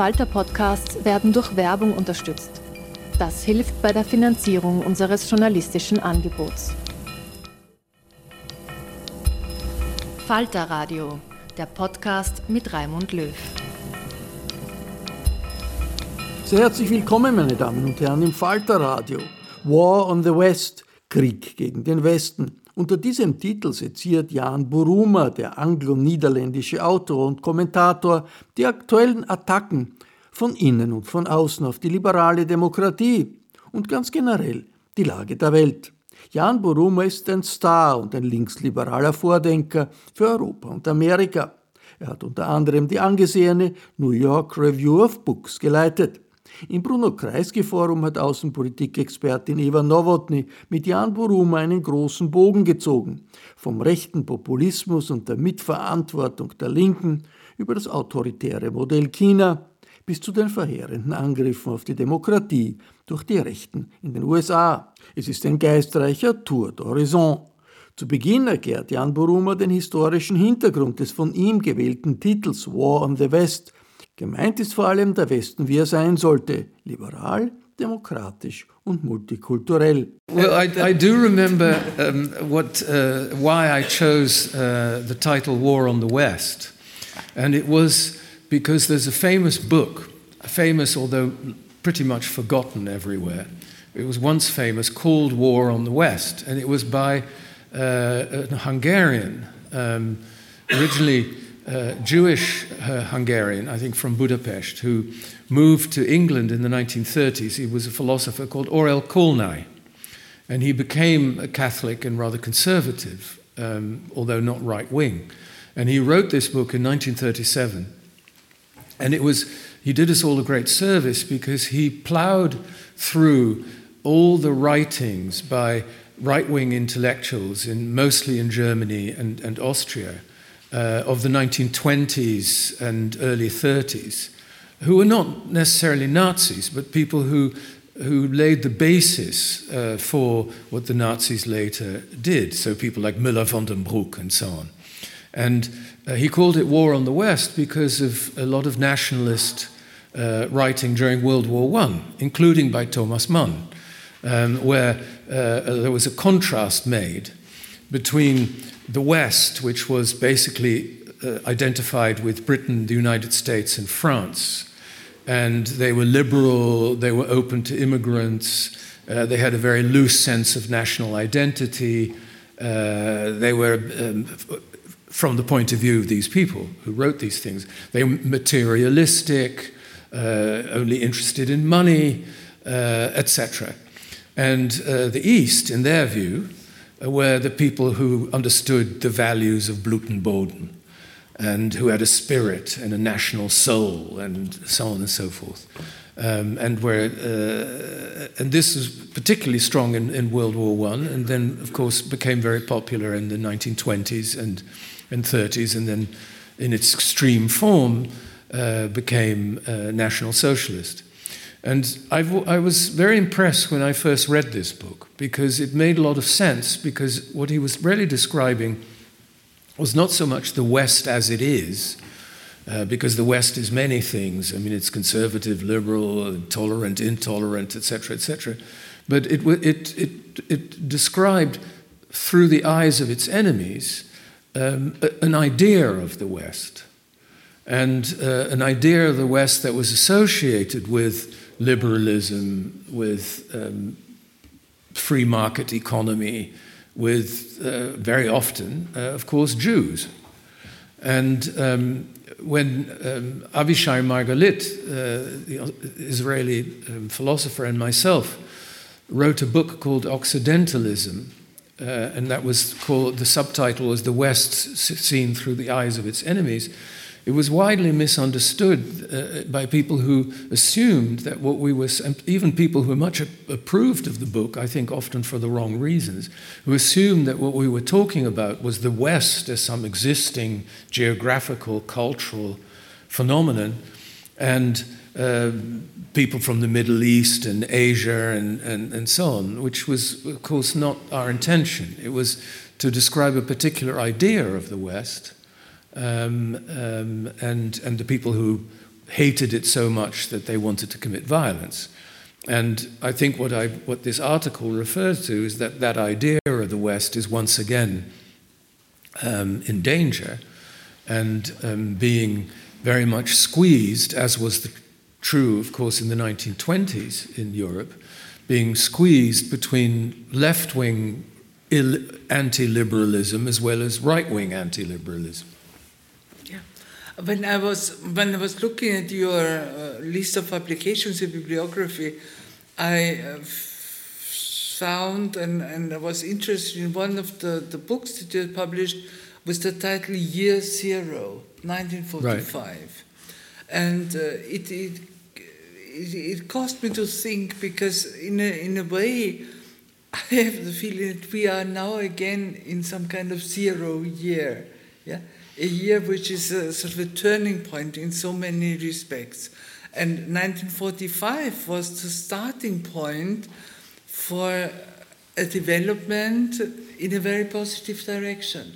Falter-Podcasts werden durch Werbung unterstützt. Das hilft bei der Finanzierung unseres journalistischen Angebots. Falter Radio, der Podcast mit Raimund Löw. Sehr herzlich willkommen, meine Damen und Herren, im Falter Radio. War on the West, Krieg gegen den Westen. Unter diesem Titel seziert Jan Buruma, der anglo-niederländische Autor und Kommentator, die aktuellen Attacken von innen und von außen auf die liberale Demokratie und ganz generell die Lage der Welt. Jan Buruma ist ein Star und ein linksliberaler Vordenker für Europa und Amerika. Er hat unter anderem die angesehene New York Review of Books geleitet. Im Bruno-Kreisky-Forum hat Außenpolitikexpertin Eva Nowotny mit Jan Buruma einen großen Bogen gezogen. Vom rechten Populismus und der Mitverantwortung der Linken über das autoritäre Modell China bis zu den verheerenden Angriffen auf die Demokratie durch die Rechten in den USA. Es ist ein geistreicher Tour d'Horizon. Zu Beginn erklärt Jan Buruma den historischen Hintergrund des von ihm gewählten Titels War on the West Gemeint ist vor allem der Westen, wie er sein sollte, liberal, demokratisch und multikulturell. Well, I, I do remember um, what, uh, why I chose uh, the title War on the West. And it was because there's a famous book, famous although pretty much forgotten everywhere. It was once famous, called War on the West, and it was by uh, a Hungarian, um, originally uh, Jewish uh, Hungarian, I think from Budapest, who moved to England in the 1930s. He was a philosopher called Aurel Kolnai. And he became a Catholic and rather conservative, um, although not right wing. And he wrote this book in 1937. And it was, he did us all a great service because he plowed through all the writings by right wing intellectuals, in, mostly in Germany and, and Austria uh, of the 1920s and early 30s, who were not necessarily Nazis, but people who, who laid the basis uh, for what the Nazis later did. So people like Moeller van den Bruck and so on. And uh, he called it War on the West because of a lot of nationalist uh, writing during World War I, including by Thomas Mann, um, where uh, there was a contrast made between the West, which was basically uh, identified with Britain, the United States, and France. And they were liberal, they were open to immigrants, uh, they had a very loose sense of national identity. Uh, they were, um, from the point of view of these people who wrote these things, they were materialistic, uh, only interested in money, uh, etc. And uh, the East, in their view, were the people who understood the values of Blut und Boden and who had a spirit and a national soul and so on and so forth. Um, and where, uh, and this was particularly strong in, in World War One, and then of course became very popular in the 1920s and, and 30s, and then in its extreme form uh, became uh, National Socialist. And I've, i was very impressed when I first read this book because it made a lot of sense. Because what he was really describing was not so much the West as it is, uh, because the West is many things. I mean, it's conservative, liberal, tolerant, intolerant, etc., etc. But it, it, it, it described through the eyes of its enemies um, an idea of the West. And uh, an idea of the West that was associated with liberalism, with um, free market economy, with uh, very often, uh, of course, Jews. And um, when um, Avishai Margalit, uh, the Israeli um, philosopher, and myself wrote a book called Occidentalism, uh, and that was called, the subtitle was The West Seen Through the Eyes of Its Enemies it was widely misunderstood uh, by people who assumed that what we were, even people who much approved of the book, I think often for the wrong reasons, who assumed that what we were talking about was the West as some existing geographical, cultural phenomenon, and uh, people from the Middle East and Asia and, and, and so on, which was, of course, not our intention. It was to describe a particular idea of the West um, um, and, and the people who hated it so much that they wanted to commit violence. And I think what, I, what this article refers to is that that idea of the West is once again um, in danger and um, being very much squeezed, as was the, true, of course, in the 1920s in Europe, being squeezed between left wing anti liberalism as well as right wing anti liberalism. When I was when I was looking at your uh, list of publications in bibliography, I uh, found and, and I was interested in one of the, the books that you published with the title Year Zero, 1945. Right. And uh, it, it, it, it caused me to think because, in a, in a way, I have the feeling that we are now again in some kind of zero year. Yeah? A year which is a sort of a turning point in so many respects. And 1945 was the starting point for a development in a very positive direction.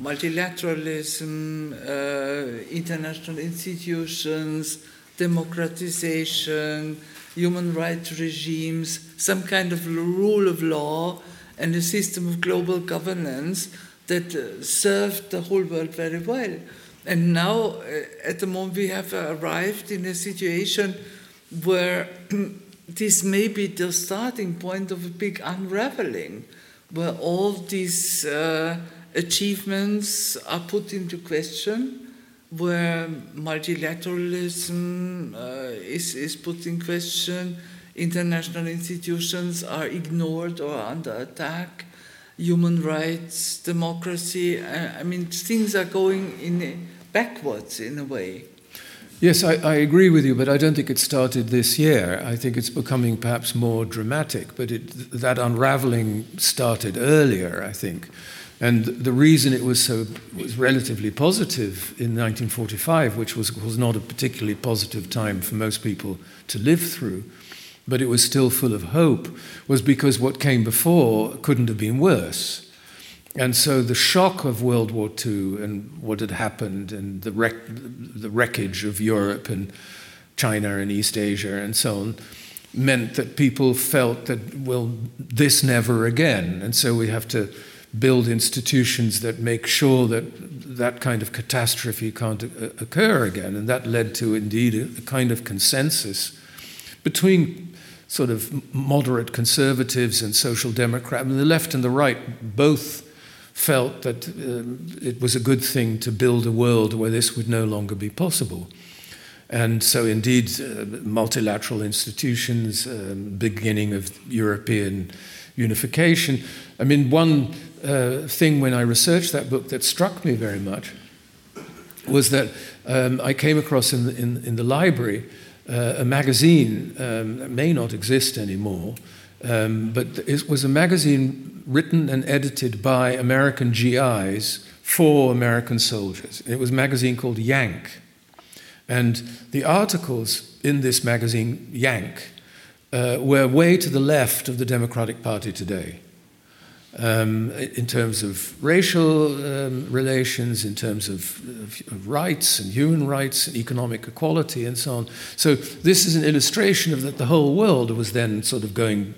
Multilateralism, uh, international institutions, democratization, human rights regimes, some kind of rule of law, and a system of global governance that uh, served the whole world very well. And now, uh, at the moment, we have arrived in a situation where this may be the starting point of a big unraveling, where all these uh, achievements are put into question where multilateralism uh, is, is put in question, international institutions are ignored or under attack, human rights, democracy. I, I mean, things are going in backwards in a way. Yes, I, I, agree with you, but I don't think it started this year. I think it's becoming perhaps more dramatic, but it, that unraveling started earlier, I think. And the reason it was so was relatively positive in 1945, which was, was not a particularly positive time for most people to live through, but it was still full of hope, was because what came before couldn't have been worse. And so the shock of World War II and what had happened and the, wreck, the wreckage of Europe and China and East Asia and so on meant that people felt that, well, this never again. And so we have to build institutions that make sure that that kind of catastrophe can't occur again. And that led to, indeed, a kind of consensus between sort of moderate conservatives and social democrats. I mean, the left and the right both felt that uh, it was a good thing to build a world where this would no longer be possible. And so, indeed, uh, multilateral institutions, um, beginning of European unification. I mean, one uh, thing when I researched that book that struck me very much was that um, I came across in the, in, in the library a magazine um, that may not exist anymore, um, but it was a magazine written and edited by American GIs for American soldiers. It was a magazine called Yank. And the articles in this magazine, Yank, uh, were way to the left of the Democratic Party today um, in terms of racial um, relations, in terms of, of, of, rights and human rights and economic equality and so on. So this is an illustration of that the whole world was then sort of going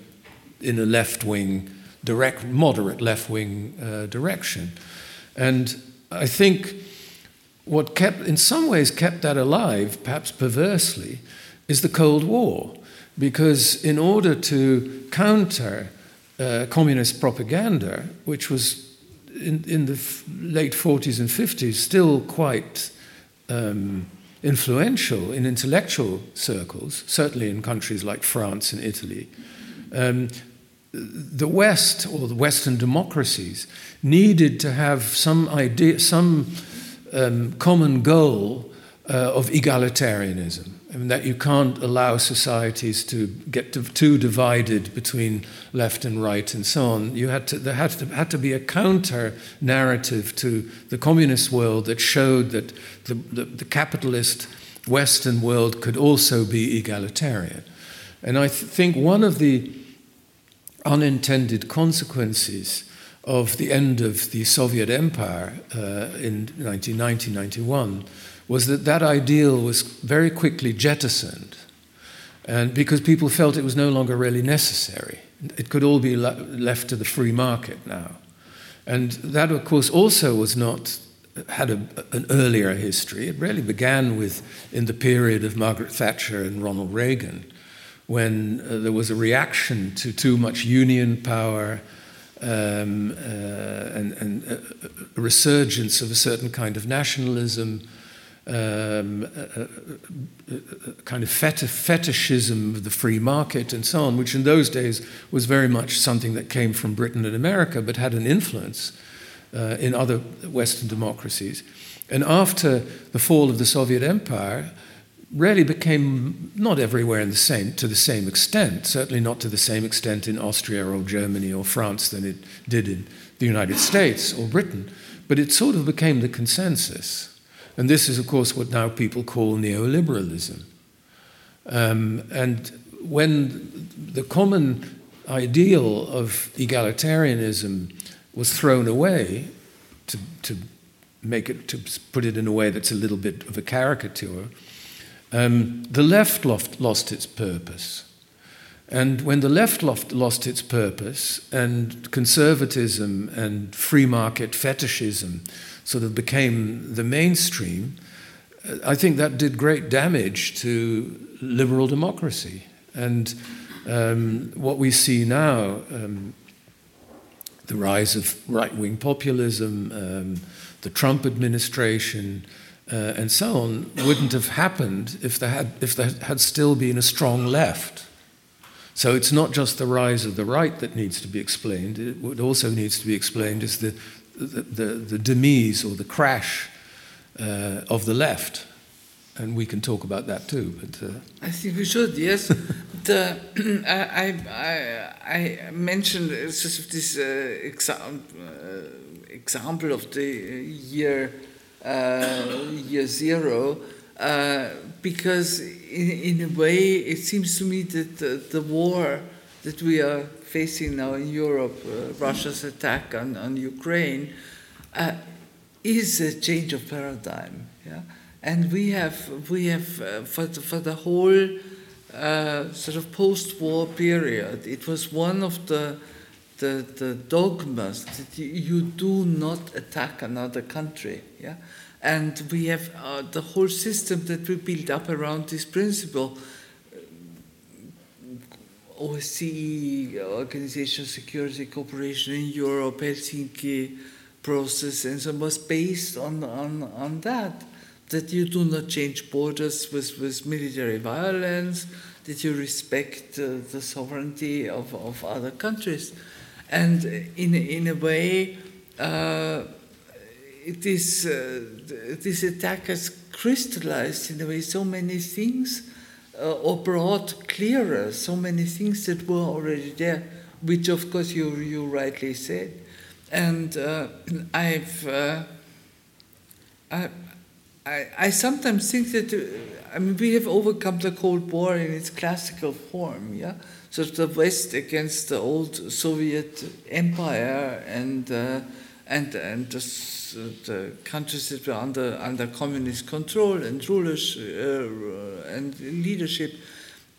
in a left wing, direct, moderate left wing uh, direction. And I think what kept, in some ways, kept that alive, perhaps perversely, is the Cold War. Because in order to counter uh, communist propaganda, which was in, in the late 40s and 50s still quite um, influential in intellectual circles, certainly in countries like France and Italy. Um, the West or the Western democracies needed to have some idea, some um, common goal uh, of egalitarianism. That you can't allow societies to get to, too divided between left and right and so on. You had to, there had to, had to be a counter narrative to the communist world that showed that the, the, the capitalist Western world could also be egalitarian. And I th- think one of the unintended consequences of the end of the Soviet empire uh, in 1990 91 was that that ideal was very quickly jettisoned, and because people felt it was no longer really necessary. It could all be left to the free market now. And that, of course, also was not had a, an earlier history. It really began with in the period of Margaret Thatcher and Ronald Reagan, when uh, there was a reaction to too much union power um, uh, and, and a resurgence of a certain kind of nationalism, um, a, a, kind of fetishism of the free market and so on, which in those days was very much something that came from Britain and America but had an influence uh, in other Western democracies. And after the fall of the Soviet Empire, really became not everywhere in the same, to the same extent, certainly not to the same extent in Austria or Germany or France than it did in the United States or Britain, but it sort of became the consensus. And this is, of course, what now people call neoliberalism. Um, and when the common ideal of egalitarianism was thrown away to, to make it, to put it in a way that's a little bit of a caricature, um, the left lost, lost its purpose. And when the left lost, lost its purpose and conservatism and free market fetishism sort of became the mainstream, I think that did great damage to liberal democracy. And um, what we see now, um, the rise of right wing populism, um, the Trump administration, uh, and so on wouldn't have happened if there, had, if there had still been a strong left. So it's not just the rise of the right that needs to be explained, it what also needs to be explained is the, the, the, demise or the crash uh, of the left. And we can talk about that too. But, uh... I think we should, yes. I, I, I mentioned of this uh, uh, example of the year uh, year zero, uh, because in, in a way it seems to me that the, the war that we are facing now in Europe, uh, Russia's attack on, on Ukraine, uh, is a change of paradigm. Yeah? And we have, we have uh, for, the, for the whole uh, sort of post war period, it was one of the, the, the dogmas that you, do not attack another country. Yeah? And we have uh, the whole system that we built up around this principle. OSCE, Organization Security Cooperation in Europe, Helsinki process, and so was based on, on, on that. That you do not change borders with, with military violence, that you respect uh, the sovereignty of, of other countries. And in, in a way, uh, uh, this attack has crystallized in a way so many things uh, or brought clearer so many things that were already there, which of course you, you rightly said. And uh, I've, uh, I, I, I, sometimes think that, uh, I mean, we have overcome the Cold War in its classical form, yeah? So the West against the old Soviet Empire and, uh, and, and the the countries that were under, under communist control and rulers uh, and leadership.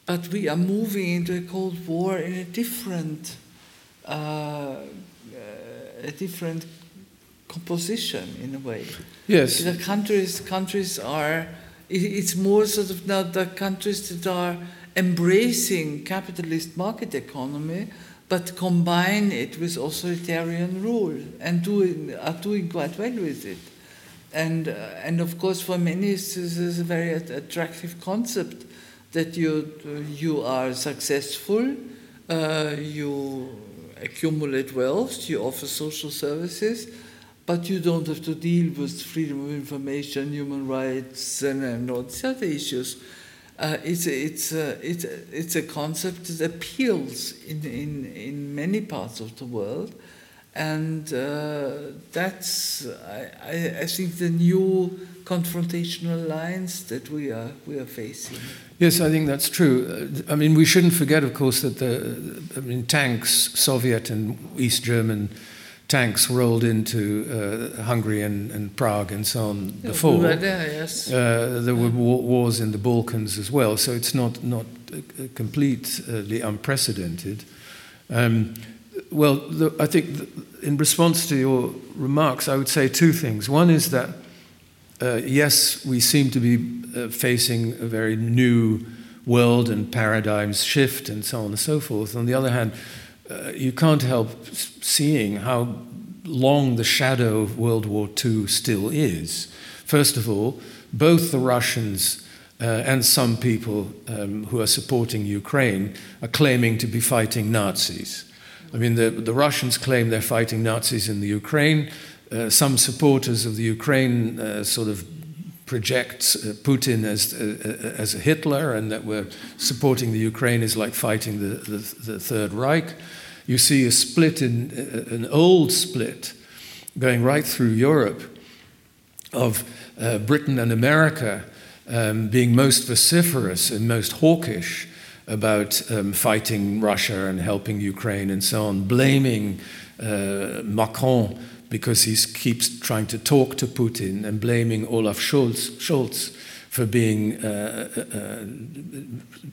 But we are moving into a Cold War in a different, uh, uh, a different composition in a way. Yes. The countries, countries are, it's more sort of now the countries that are embracing capitalist market economy but combine it with authoritarian rule and doing, are doing quite well with it. And, uh, and of course, for many, this is a very attractive concept that you, you are successful, uh, you accumulate wealth, you offer social services, but you don't have to deal with freedom of information, human rights, and, and all these other issues uh, it's, a, it's, a, it's, it's a concept that appeals in, in, in many parts of the world. And uh, that's, I, I think, the new confrontational lines that we are, we are facing. Yes, I think that's true. I mean, we shouldn't forget, of course, that the I mean, tanks, Soviet and East German tanks rolled into uh, Hungary and, and, Prague and so on before. We there, yes. Uh, there were wars in the Balkans as well, so it's not, not completely unprecedented. Um, well, the, I think the, in response to your remarks, I would say two things. One is that, uh, yes, we seem to be uh, facing a very new world and paradigms shift and so on and so forth. On the other hand, uh, you can't help seeing how long the shadow of World War II still is. First of all, both the Russians uh, and some people um, who are supporting Ukraine are claiming to be fighting Nazis. I mean, the, the Russians claim they're fighting Nazis in the Ukraine. Uh, some supporters of the Ukraine uh, sort of project uh, Putin as, uh, as a Hitler and that we're supporting the Ukraine is like fighting the, the, the Third Reich. You see a split in uh, an old split going right through Europe of uh, Britain and America um, being most vociferous and most hawkish about um, fighting Russia and helping Ukraine and so on, blaming uh, Macron because he keeps trying to talk to Putin and blaming Olaf Scholz, Scholz for being uh, uh, uh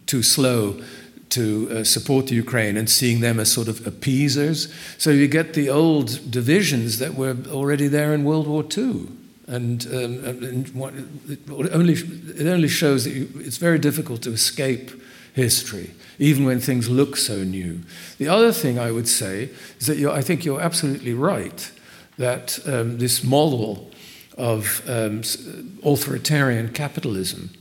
too slow to uh, support Ukraine and seeing them as sort of appeasers. So you get the old divisions that were already there in World War II. And, um, and what, it, only, it only shows that you, it's very difficult to escape history, even when things look so new. The other thing I would say is that I think you're absolutely right that um, this model of um, authoritarian capitalism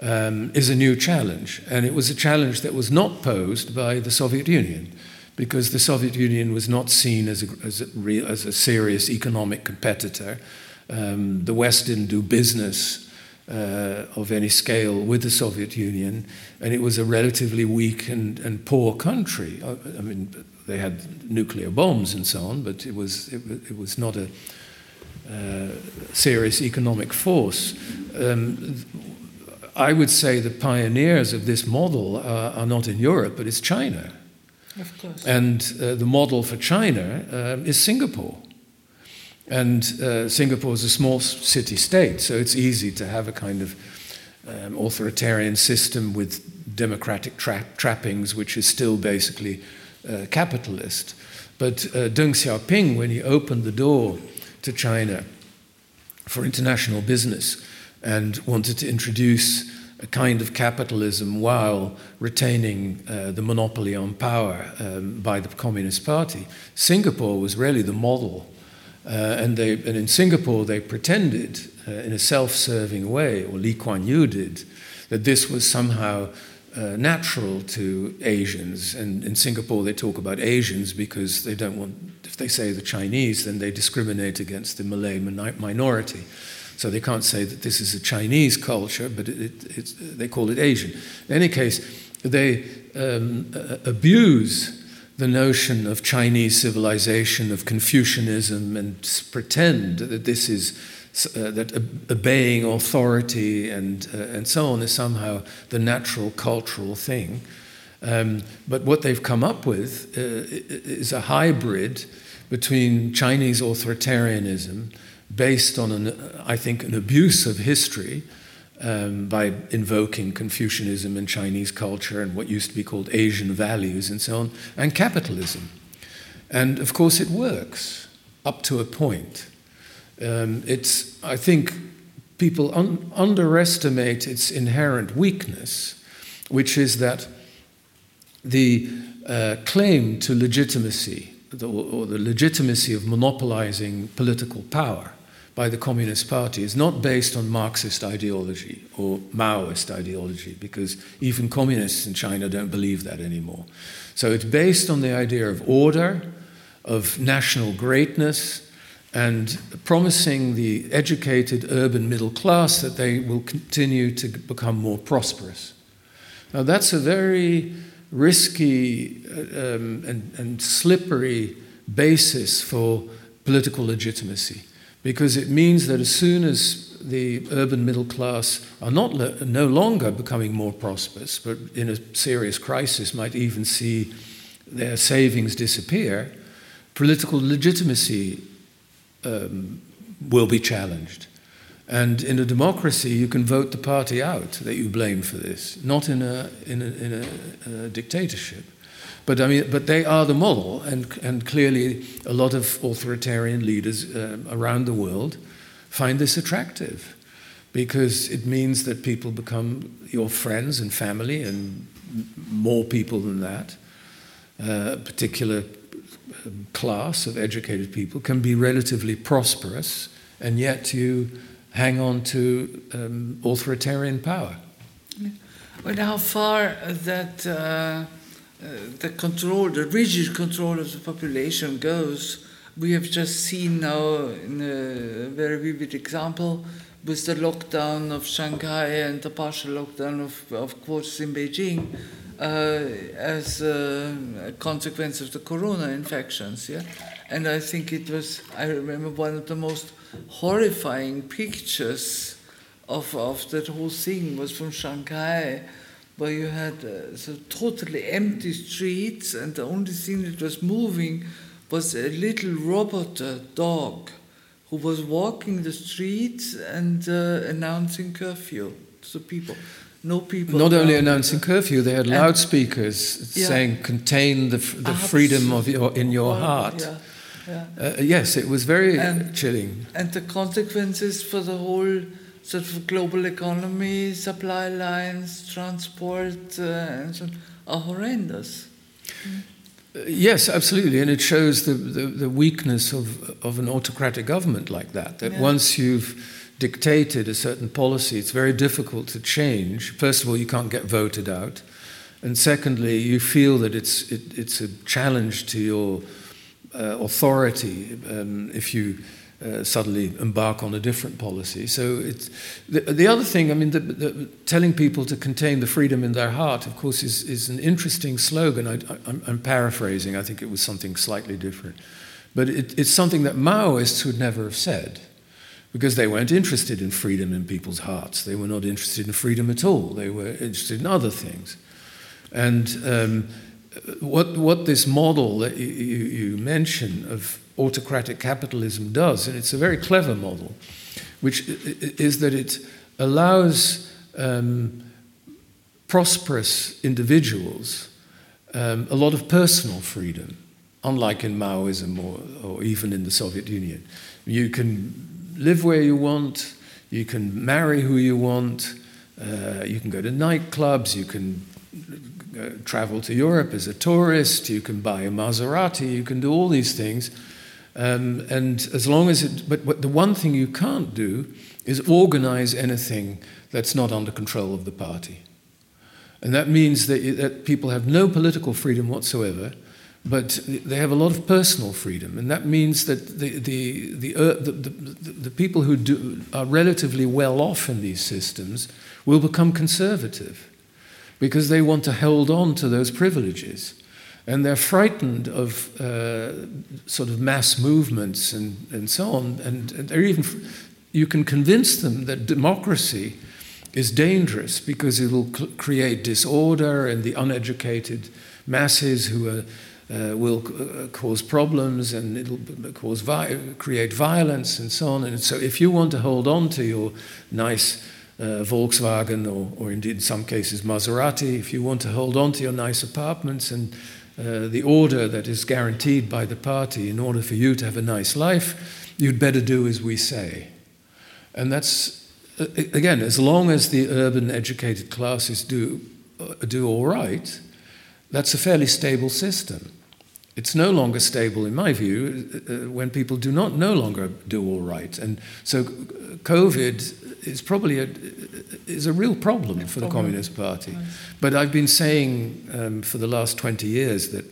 um, is a new challenge. And it was a challenge that was not posed by the Soviet Union, because the Soviet Union was not seen as a, as a, real, as a serious economic competitor. Um, the West didn't do business uh, of any scale with the Soviet Union, and it was a relatively weak and, and poor country. I, I mean, they had nuclear bombs and so on, but it was, it, it was not a uh, serious economic force. Um, I would say the pioneers of this model are, are not in Europe, but it's China. Of course. And uh, the model for China uh, is Singapore. And uh, Singapore is a small city state, so it's easy to have a kind of um, authoritarian system with democratic tra- trappings, which is still basically uh, capitalist. But uh, Deng Xiaoping, when he opened the door to China for international business, and wanted to introduce a kind of capitalism while retaining uh, the monopoly on power um, by the Communist Party. Singapore was really the model. Uh, and, they, and in Singapore, they pretended uh, in a self serving way, or Lee Kuan Yew did, that this was somehow uh, natural to Asians. And in Singapore, they talk about Asians because they don't want, if they say the Chinese, then they discriminate against the Malay minority. So they can't say that this is a Chinese culture, but it, it, they call it Asian. In any case, they um, abuse the notion of Chinese civilization, of Confucianism, and pretend that this is uh, that obeying authority and uh, and so on is somehow the natural cultural thing. Um, but what they've come up with uh, is a hybrid between Chinese authoritarianism based on, an, I think, an abuse of history um, by invoking Confucianism and Chinese culture and what used to be called Asian values and so on, and capitalism. And of course, it works up to a point. Um, it's, I think, people un- underestimate its inherent weakness, which is that the uh, claim to legitimacy, or the legitimacy of monopolizing political power, by the Communist Party is not based on Marxist ideology or Maoist ideology, because even communists in China don't believe that anymore. So it's based on the idea of order, of national greatness, and promising the educated urban middle class that they will continue to become more prosperous. Now, that's a very risky uh, um, and, and slippery basis for political legitimacy because it means that as soon as the urban middle class are not no longer becoming more prosperous, but in a serious crisis might even see their savings disappear, political legitimacy um, will be challenged. And in a democracy, you can vote the party out that you blame for this, not in a, in a, in a, a dictatorship. But I mean, but they are the model, and, and clearly a lot of authoritarian leaders uh, around the world find this attractive because it means that people become your friends and family, and more people than that. Uh, a particular um, class of educated people can be relatively prosperous, and yet you hang on to um, authoritarian power. But how far that uh, uh, the control, the rigid control of the population goes, we have just seen now in a very vivid example with the lockdown of Shanghai and the partial lockdown of, of quotas in Beijing uh, as a consequence of the corona infections. Yeah, and I think it was. I remember one of the most horrifying pictures of of that whole thing was from Shanghai where you had uh, so totally empty streets, and the only thing that was moving was a little robot uh, dog who was walking the streets and uh, announcing curfew to people. No people. Not only announcing curfew, they had loudspeakers yeah. saying, "Contain the, the freedom of your in your heart." Yeah. Yeah. Uh, yes, it was very and, chilling. And the consequences for the whole sort of global economy, supply lines, transport, uh, and so on, are horrendous. Uh, yes, absolutely, and it shows the, the, the, weakness of, of an autocratic government like that. That yeah. once you've dictated a certain policy, it's very difficult to change. First of all, you can't get voted out, and secondly, you feel that it's it, it's a challenge to your authority um, if you uh, suddenly embark on a different policy. So it's, the, the other thing, I mean, the, the, telling people to contain the freedom in their heart, of course, is, is an interesting slogan. I, am paraphrasing, I think it was something slightly different. But it, it's something that Maoists would never have said because they weren't interested in freedom in people's hearts. They were not interested in freedom at all. They were interested in other things. And um, what, what this model that you, you, mention of autocratic capitalism does, and it's a very clever model, which is that it allows um, prosperous individuals um, a lot of personal freedom, unlike in Maoism or, or even in the Soviet Union. You can live where you want, you can marry who you want, uh, you can go to nightclubs, you can uh, travel to Europe as a tourist, you can buy a Maserati, you can do all these things um, and as long as it, but, but the one thing you can't do is organize anything that's not under control of the party. And that means that, that people have no political freedom whatsoever, but they have a lot of personal freedom. And that means that the, the, the, uh, the, the, the, people who do, are relatively well off in these systems will become conservative because they want to hold on to those privileges. And they're frightened of uh, sort of mass movements and, and so on. And, and even, you can convince them that democracy is dangerous because it will cl- create disorder and the uneducated masses who are, uh, will uh, cause problems and it'll cause vi- create violence and so on. And so, if you want to hold on to your nice uh, Volkswagen or, or indeed in some cases Maserati, if you want to hold on to your nice apartments and uh, the order that is guaranteed by the party in order for you to have a nice life, you'd better do as we say. And that's, uh, again, as long as the urban educated classes do, uh, do all right, that's a fairly stable system. It's no longer stable, in my view, uh, uh when people do not no longer do all right. And so COVID is probably a, is a real problem for the Communist Party. But I've been saying um, for the last 20 years that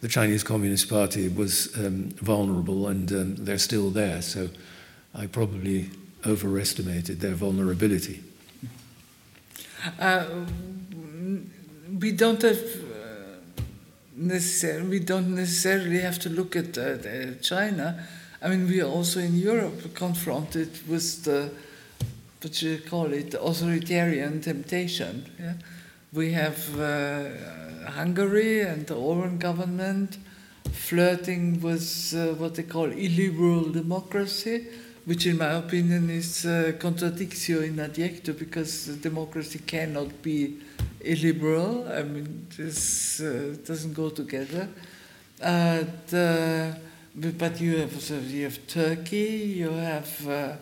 the Chinese Communist Party was um, vulnerable and um, they're still there. So I probably overestimated their vulnerability. Uh, we don't have uh, necessarily, we don't necessarily have to look at uh, China. I mean, we are also in Europe confronted with the what you call it, authoritarian temptation. Yeah? We have uh, Hungary and the Orban government flirting with uh, what they call illiberal democracy, which, in my opinion, is uh, contradictio in adjecto because democracy cannot be illiberal. I mean, this uh, doesn't go together. Uh, the, but you have so you have Turkey, you have uh,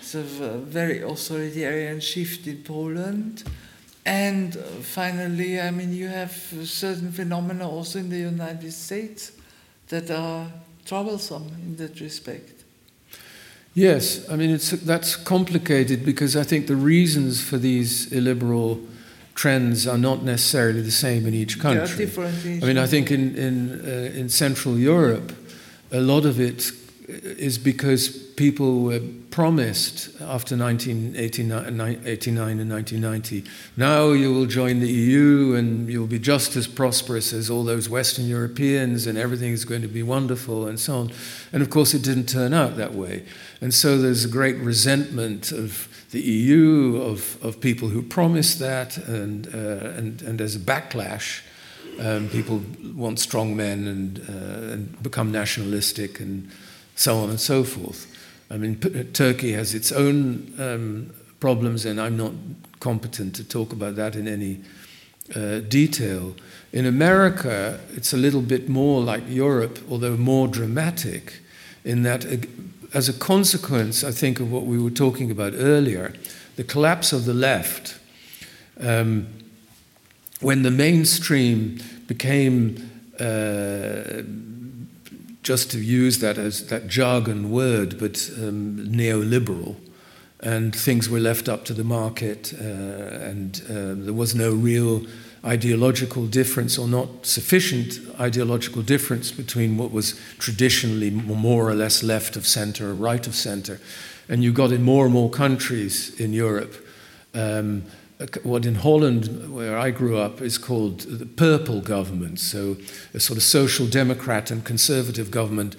sort of a very authoritarian shift in Poland. And finally, I mean, you have certain phenomena also in the United States that are troublesome in that respect. Yes, I mean, it's, that's complicated because I think the reasons for these illiberal trends are not necessarily the same in each country. They are different in each I mean, I think in, in, uh, in Central Europe, a lot of it is because people were promised after 1989 and 1990, now you will join the EU and you'll be just as prosperous as all those Western Europeans and everything is going to be wonderful and so on. And of course, it didn't turn out that way. And so there's a great resentment of the EU, of, of people who promised that, and, uh, and, and there's a backlash. Um, people want strong men and, uh, and become nationalistic and so on and so forth. I mean, P- Turkey has its own um, problems, and I'm not competent to talk about that in any uh, detail. In America, it's a little bit more like Europe, although more dramatic, in that, as a consequence, I think, of what we were talking about earlier, the collapse of the left. Um, when the mainstream became, uh, just to use that as that jargon word, but um, neoliberal, and things were left up to the market, uh, and uh, there was no real ideological difference or not sufficient ideological difference between what was traditionally more or less left of center or right of center. And you got in more and more countries in Europe. Um, what in Holland, where I grew up, is called the purple government. So a sort of social democrat and conservative government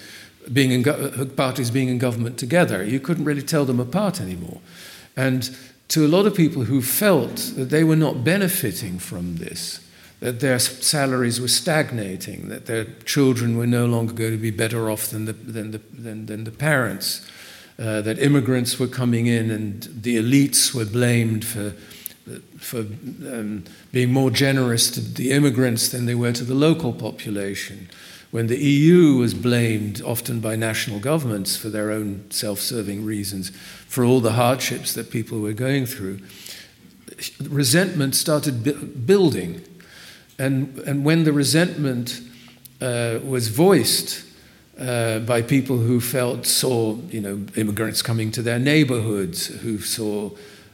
being in go- parties being in government together. You couldn't really tell them apart anymore. And to a lot of people who felt that they were not benefiting from this, that their salaries were stagnating, that their children were no longer going to be better off than the, than the, than, than the parents, uh, that immigrants were coming in and the elites were blamed for for um, being more generous to the immigrants than they were to the local population. When the EU was blamed, often by national governments for their own self serving reasons, for all the hardships that people were going through, resentment started bu- building. And, and when the resentment uh, was voiced uh, by people who felt, saw you know, immigrants coming to their neighborhoods, who saw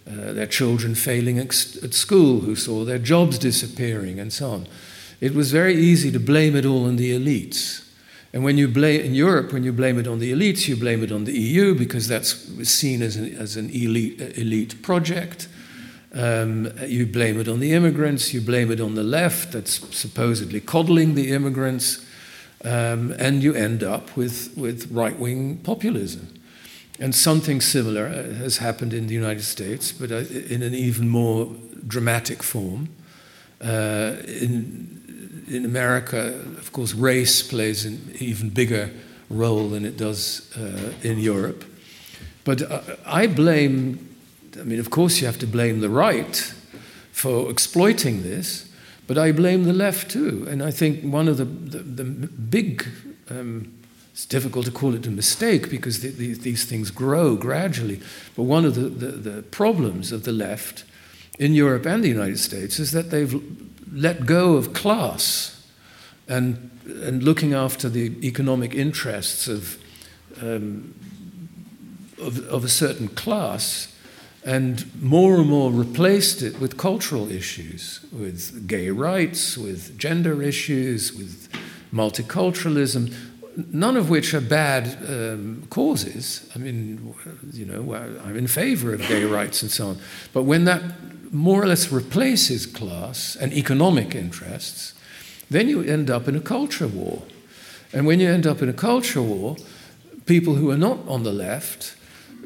uh, their children failing at school, who saw their jobs disappearing, and so on. It was very easy to blame it all on the elites. And when you blame in Europe, when you blame it on the elites, you blame it on the EU because that's seen as an, as an elite, elite project. Um, you blame it on the immigrants. You blame it on the left that's supposedly coddling the immigrants, um, and you end up with with right wing populism. And something similar uh, has happened in the United States, but uh, in an even more dramatic form. Uh, in, in America, of course, race plays an even bigger role than it does uh, in Europe. But uh, I blame, I mean, of course, you have to blame the right for exploiting this, but I blame the left too. And I think one of the, the, the big um, it's difficult to call it a mistake because the, the, these things grow gradually. But one of the, the, problems of the left in Europe and the United States is that they've let go of class and, and looking after the economic interests of, um, of, of a certain class and more and more replaced it with cultural issues, with gay rights, with gender issues, with multiculturalism, none of which are bad um, causes. I mean, you know, I'm in favor of gay rights and so on. But when that more or less replaces class and economic interests, then you end up in a culture war. And when you end up in a culture war, people who are not on the left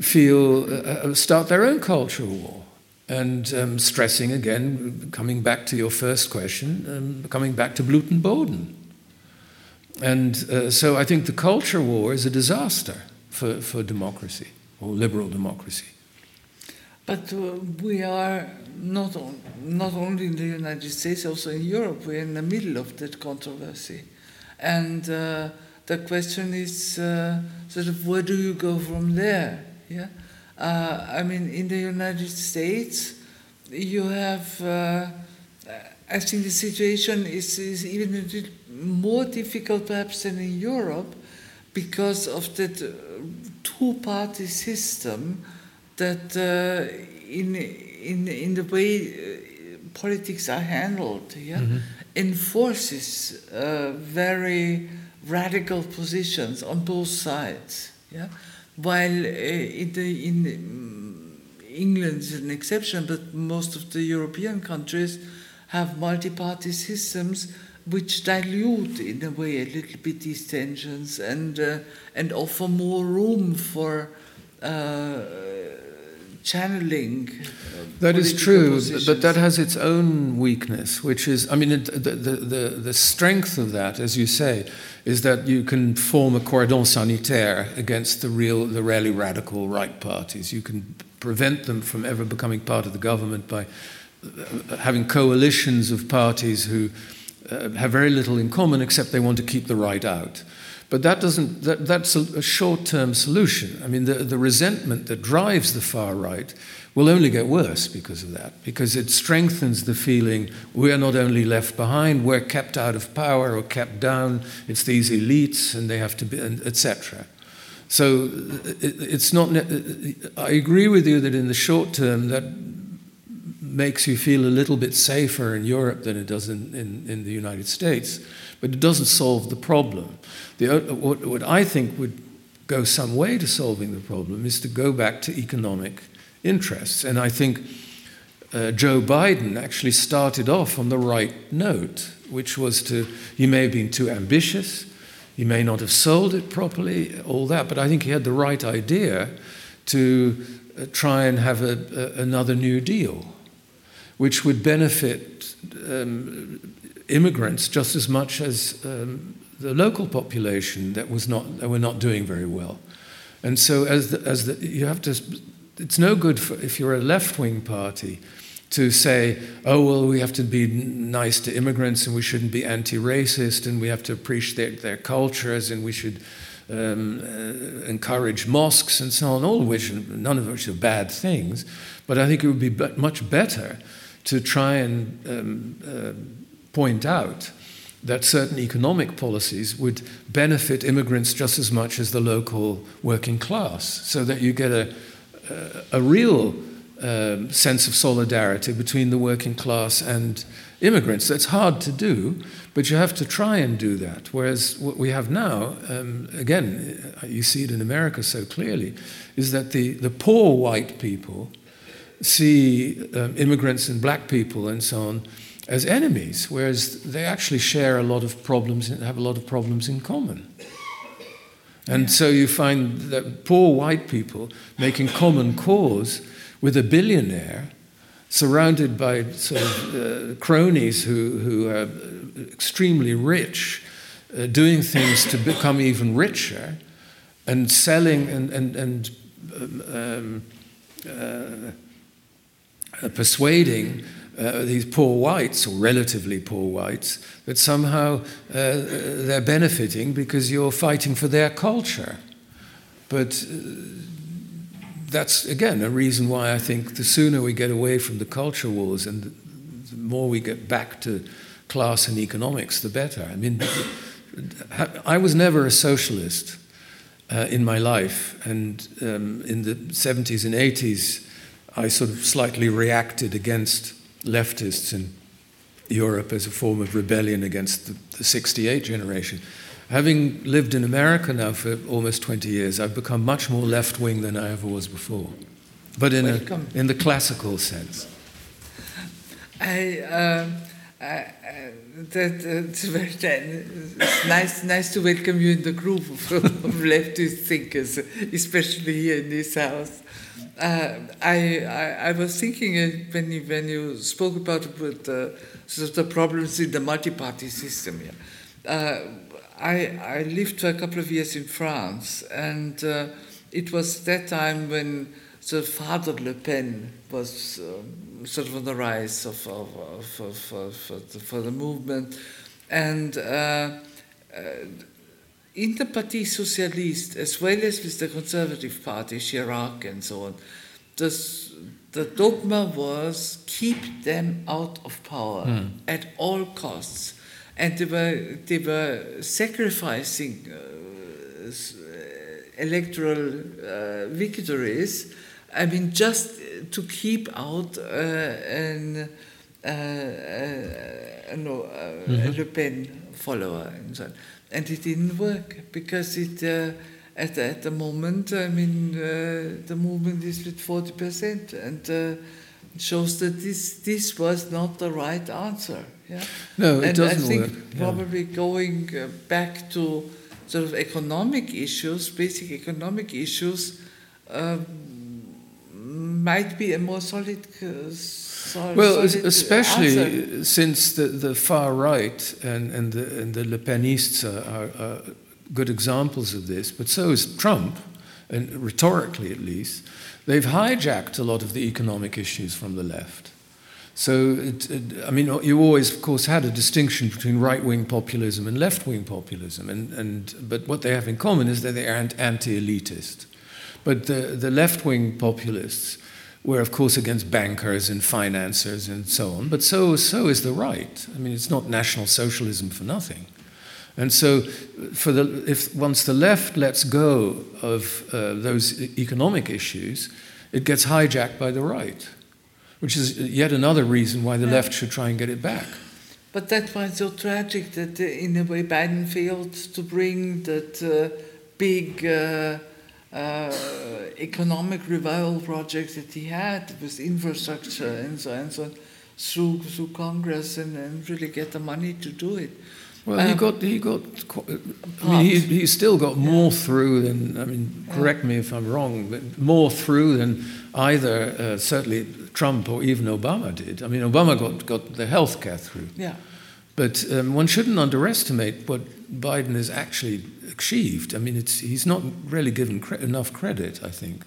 feel uh, uh start their own culture war. And um, stressing again, coming back to your first question, um, coming back to Blut und Boden And uh, so I think the culture war is a disaster for, for democracy or liberal democracy. But uh, we are not, on, not only in the United States, also in Europe, we're in the middle of that controversy. And uh, the question is uh, sort of where do you go from there? Yeah? Uh, I mean, in the United States, you have, uh, I think the situation is, is even a more difficult perhaps than in Europe because of that uh, two party system that uh, in, in, in the way uh, politics are handled yeah, mm-hmm. enforces uh, very radical positions on both sides. Yeah? While uh, in, the, in England is an exception, but most of the European countries have multi party systems which dilute in a way a little bit these tensions and uh, and offer more room for uh, channeling. Uh, that is true, positions. but that has its own weakness, which is, I mean, it, the, the, the, the strength of that, as you say, is that you can form a cordon sanitaire against the real, the really radical right parties. You can prevent them from ever becoming part of the government by uh, having coalitions of parties who uh, have very little in common except they want to keep the right out. But that doesn't, that, that's a, short term solution. I mean, the, the resentment that drives the far right will only get worse because of that, because it strengthens the feeling we're not only left behind, we're kept out of power or kept down, it's these elites and they have to be, etc. So it, it's not, I agree with you that in the short term that makes you feel a little bit safer in Europe than it does in, in, in the United States, but it doesn't solve the problem. The, what, what I think would go some way to solving the problem is to go back to economic interests. And I think uh, Joe Biden actually started off on the right note, which was to, he may have been too ambitious, he may not have sold it properly, all that, but I think he had the right idea to uh, try and have a, a, another New Deal, which would benefit um, immigrants just as much as um, the local population that was not that were not doing very well. And so as the, as the, you have to, it's no good for, if you're a left-wing party to say, oh well, we have to be nice to immigrants and we shouldn't be anti-racist and we have to appreciate their, cultures and we should. Um, uh, encourage mosques and so on, all of which, none of which are bad things, but I think it would be much better to try and um, uh, point out that certain economic policies would benefit immigrants just as much as the local working class, so that you get a, a, a real um, sense of solidarity between the working class and immigrants. That's hard to do, but you have to try and do that. Whereas what we have now, um, again, you see it in America so clearly, is that the, the poor white people see um, immigrants and black people and so on as enemies, whereas they actually share a lot of problems and have a lot of problems in common. And yeah. so you find that poor white people making common cause with a billionaire surrounded by sort of uh, cronies who, who are extremely rich, uh, doing things to become even richer, and selling and, and, and um, um uh, persuading uh, these poor whites, or relatively poor whites, that somehow uh, they're benefiting because you're fighting for their culture. But uh, that's, again, a reason why I think the sooner we get away from the culture wars and the more we get back to class and economics, the better. I mean, I was never a socialist uh, in my life, and um, in the 70s and 80s, I sort of slightly reacted against leftists in Europe as a form of rebellion against the, the 68 generation. Having lived in America now for almost 20 years, I've become much more left wing than I ever was before, but in, a, in the classical sense. I, uh, I, uh, that, uh, it's very it's nice, nice to welcome you in the group of, of leftist thinkers, especially here in this house. Uh, I, I, was thinking uh, when you, when you spoke about uh, sort of the problems in the multi-party system. Yeah. Uh, I, I lived for a couple of years in France, and uh, it was that time when the father Le Pen was um, sort of on the rise of, of, of, of, for, the, for the movement. And uh, in the Parti Socialiste, as well as with the Conservative Party, Chirac and so on, this, the dogma was keep them out of power mm. at all costs. And they were, they were sacrificing uh, electoral uh, victories, I mean, just to keep out uh, an, uh, uh, no, uh, mm-hmm. a Le Pen follower and so on. And it didn't work because it at, at the moment, I mean, uh, the movement is with 40%, and uh, shows that this, this was not the right answer. Yeah? No, it and doesn't I think work. probably yeah. going uh, back to sort of economic issues, basic economic issues, um, might be a more solid. Solid, well, especially answer. since the, the far right and, and, the, and the Le Penists are, are good examples of this, but so is Trump, and rhetorically at least. They've hijacked a lot of the economic issues from the left. So, it, it, I mean, you always, of course, had a distinction between right wing populism and left wing populism, and, and, but what they have in common is that they aren't anti elitist. But the, the left wing populists were, of course, against bankers and financiers and so on, but so, so is the right. I mean, it's not National Socialism for nothing. And so, for the, if once the left lets go of uh, those economic issues, it gets hijacked by the right, which is yet another reason why the left should try and get it back. But that's why it's so tragic that, uh, in a way, Biden failed to bring that uh, big uh, economic revival project that he had with infrastructure and so on, and so on through, through Congress and, and really get the money to do it. Well, um, he got he got. I mean, he, he still got more through than. I mean, correct me if I'm wrong, but more through than either uh, certainly Trump or even Obama did. I mean, Obama got got the health care through. Yeah. But um, one shouldn't underestimate what Biden has actually achieved. I mean, it's, he's not really given cre- enough credit, I think.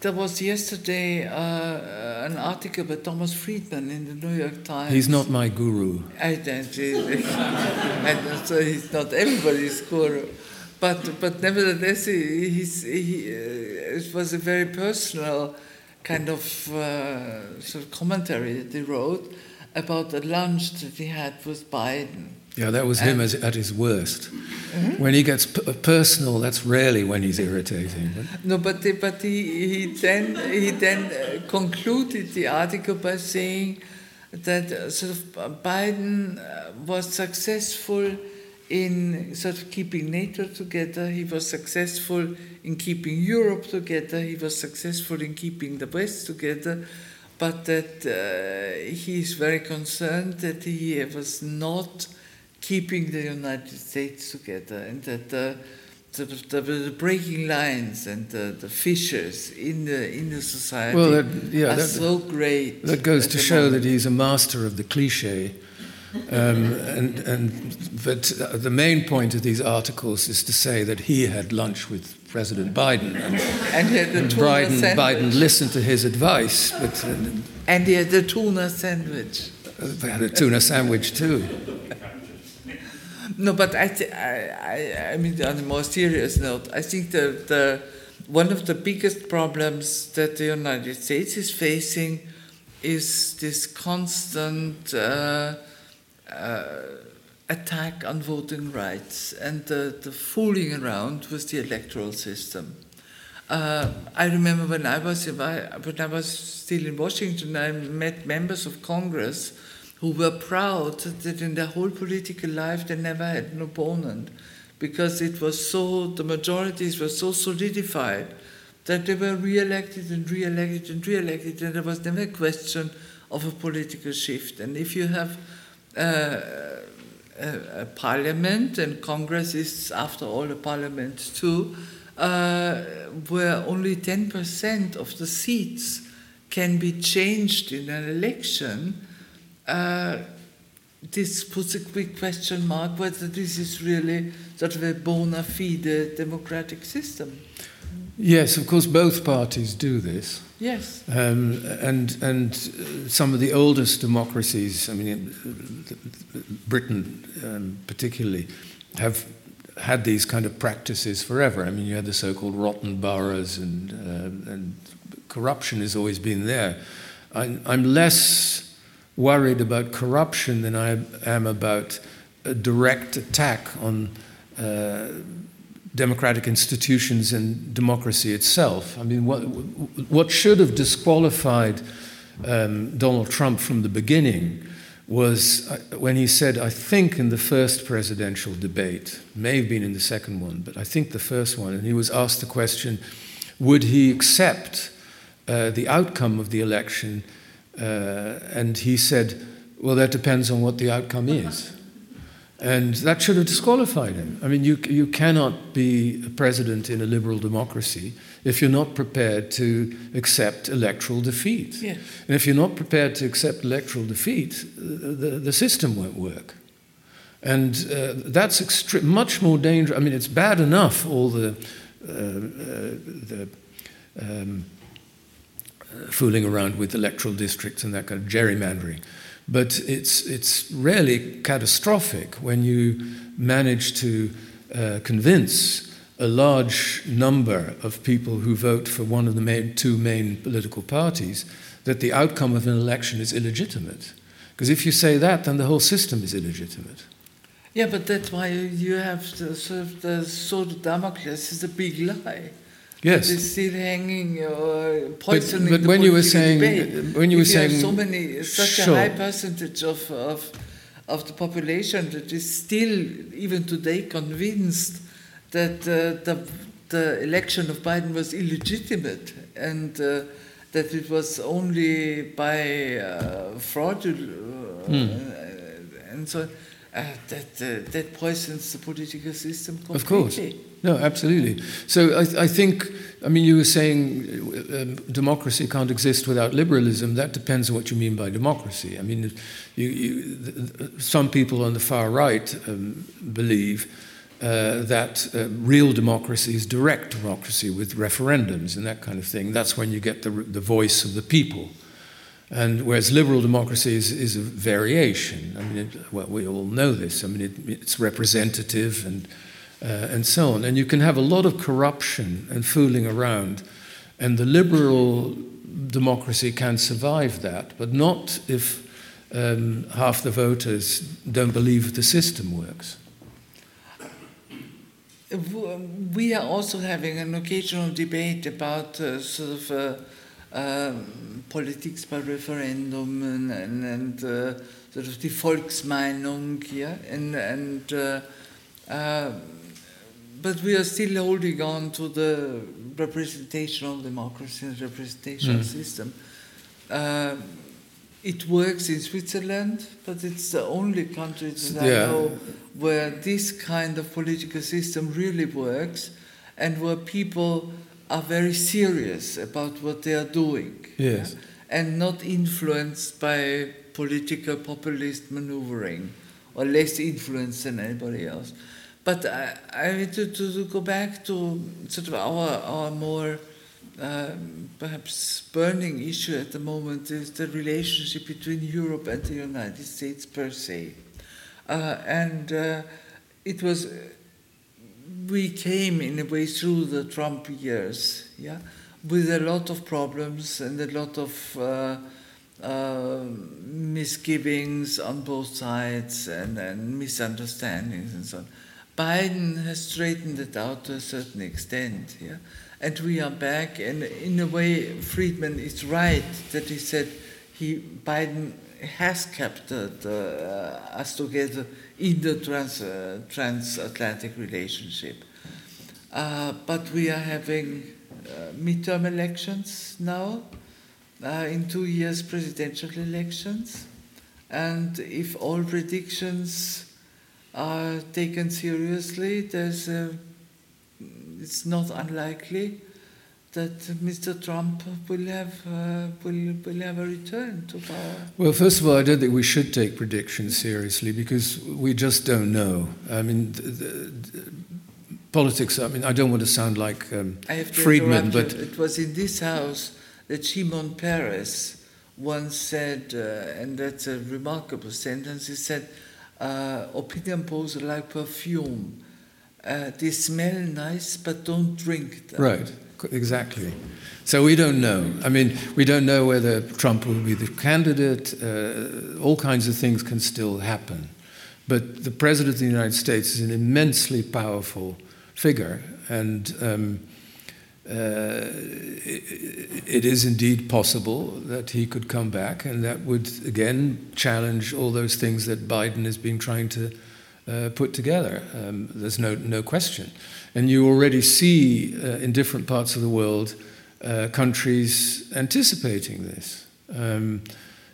There was yesterday uh, an article by Thomas Friedman in the New York Times. He's not my guru. I don't. and so he's not everybody's guru. But, but nevertheless, he, he, uh, it was a very personal kind of uh, sort of commentary that he wrote about the lunch that he had with Biden. Yeah, that was him as, at his worst. Mm-hmm. When he gets p- personal, that's rarely when he's irritating. But. No, but the, but he, he then he then uh, concluded the article by saying that uh, sort of uh, Biden uh, was successful in sort of keeping NATO together. He was successful in keeping Europe together. He was successful in keeping the West together but that uh, he is very concerned that he was not keeping the United States together and that the, the, the, the breaking lines and the, the fissures in the, in the society well, that, yeah, are that, so great. That goes to show moment. that he's a master of the cliche. Um, and, and, but the main point of these articles is to say that he had lunch with President Biden, and, and, and Biden, Biden, listened to his advice. But, uh, and he had the tuna sandwich. Uh, had a tuna sandwich too. No, but I, th- I, I, I mean, on a more serious note, I think the, the one of the biggest problems that the United States is facing is this constant uh, uh, attack on voting rights and the, the fooling around with the electoral system. Uh, I remember when I was when I was still in Washington, I met members of Congress who were proud that in their whole political life they never had an opponent because it was so, the majorities were so solidified that they were re-elected and re-elected and re-elected and there was never a question of a political shift. And if you have uh, a, parliament, and Congress is after all a parliament too, uh, where only 10% of the seats can be changed in an election, uh, this puts a quick question mark whether this is really sort of a bona fide democratic system. Yes, of course, both parties do this. Yes. Um, and and some of the oldest democracies, I mean, Britain um, particularly, have had these kind of practices forever. I mean, you had the so-called rotten boroughs, and uh, and corruption has always been there. I'm, I'm less worried about corruption than I am about a direct attack on. Uh, democratic institutions and democracy itself. I mean, what, what should have disqualified um, Donald Trump from the beginning was uh, when he said, I think in the first presidential debate, may have been in the second one, but I think the first one, and he was asked the question would he accept uh, the outcome of the election? Uh, and he said, Well, that depends on what the outcome is. And that should have disqualified him. I mean, you, you cannot be a president in a liberal democracy if you're not prepared to accept electoral defeat. Yeah. And if you're not prepared to accept electoral defeat, the, the system won't work. And uh, that's extre- much more dangerous. I mean, it's bad enough, all the, uh, uh, the um, fooling around with electoral districts and that kind of gerrymandering. But it's, it's really catastrophic when you manage to uh, convince a large number of people who vote for one of the main, two main political parties that the outcome of an election is illegitimate. Because if you say that, then the whole system is illegitimate. Yeah, but that's why you have the sort of the sword of Damocles is a big lie. Yes. It's still hanging, uh, poisoning but the when you were saying- debate. when you were if you have so many, such Sure. a high percentage of, of of the population that is still, even today, convinced that uh, the the election of Biden was illegitimate and uh, that it was only by uh, fraud uh, Hmm. and so. Uh, that uh, that poisons the political system completely. Of course. No, absolutely. So I, I think, I mean, you were saying um, democracy can't exist without liberalism. That depends on what you mean by democracy. I mean, you, you, th- th- some people on the far right um, believe uh, that uh, real democracy is direct democracy with referendums and that kind of thing. That's when you get the, the voice of the people. And whereas liberal democracy is, is a variation. I mean, it, well, we all know this. I mean, it, it's representative and, uh, and so on. And you can have a lot of corruption and fooling around. And the liberal democracy can survive that, but not if um, half the voters don't believe the system works. We are also having an occasional debate about uh, sort of uh, um, politics by referendum and, and, and uh, sort of the Volksmeinung, yeah, and and uh, uh, but we are still holding on to the representational democracy and representational Mm. system. Uh, it works in Switzerland, but it's the only country that Yeah. I know where this kind of political system really works and where people are very serious about what they are doing. Yes. And not influenced by political populist maneuvering or less influenced than anybody else. But I, I mean, to, to, to go back to sort of our, our more um, perhaps burning issue at the moment is the relationship between Europe and the United States per se. Uh, and uh, it was, we came in a way through the Trump years, yeah, with a lot of problems and a lot of uh, uh, misgivings on both sides and, and misunderstandings and so on. Biden has straightened it out to a certain extent, yeah, and we are back. And in a way, Friedman is right that he said he Biden has kept uh, us together in the trans, uh, transatlantic relationship. Uh, but we are having midterm elections now, in two years, presidential elections. And if all predictions are taken seriously, there's a, it's not unlikely that Mr. Trump will have uh, will will have a return to power? Well, first of all, I don't think we should take predictions seriously because we just don't know. I mean, the, the, politics. I mean, I don't want to sound like um, Friedman, but it was in this house that Shimon Peres once said, uh, and that's a remarkable sentence. He said, uh, "Opinion polls are like perfume." Uh, they smell nice, but don't drink them. Right exactly. So we don't know. I mean, we don't know whether Trump will be the candidate. Uh, all kinds of things can still happen. But the President of the United States is an immensely powerful figure, and um, uh, it, it is indeed possible that he could come back, and that would again challenge all those things that Biden has been trying to uh, put together. Um, there's no, no question. And you already see uh, in different parts of the world uh, countries anticipating this. Um,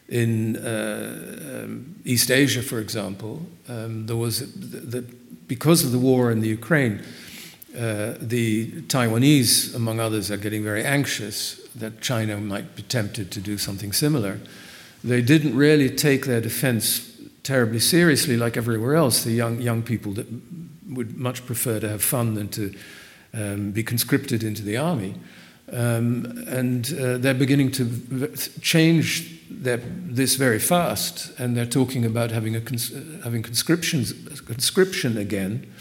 in uh, um, East Asia, for example, um, there was the, the, because of the war in the Ukraine, uh, the Taiwanese, among others, are getting very anxious that China might be tempted to do something similar. They didn't really take their defense terribly seriously, like everywhere else. The young young people that would much prefer to have fun than to um, be conscripted into the army. Um, and uh, they're beginning to change their, this very fast, and they're talking about having, a cons- having conscriptions, conscription again.